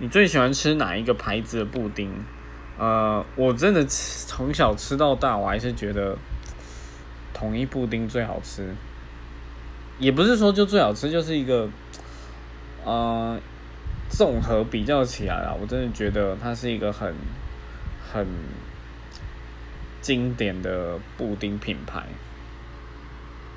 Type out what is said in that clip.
你最喜欢吃哪一个牌子的布丁？呃，我真的从小吃到大，我还是觉得统一布丁最好吃。也不是说就最好吃，就是一个呃综合比较起来啊，我真的觉得它是一个很很经典的布丁品牌。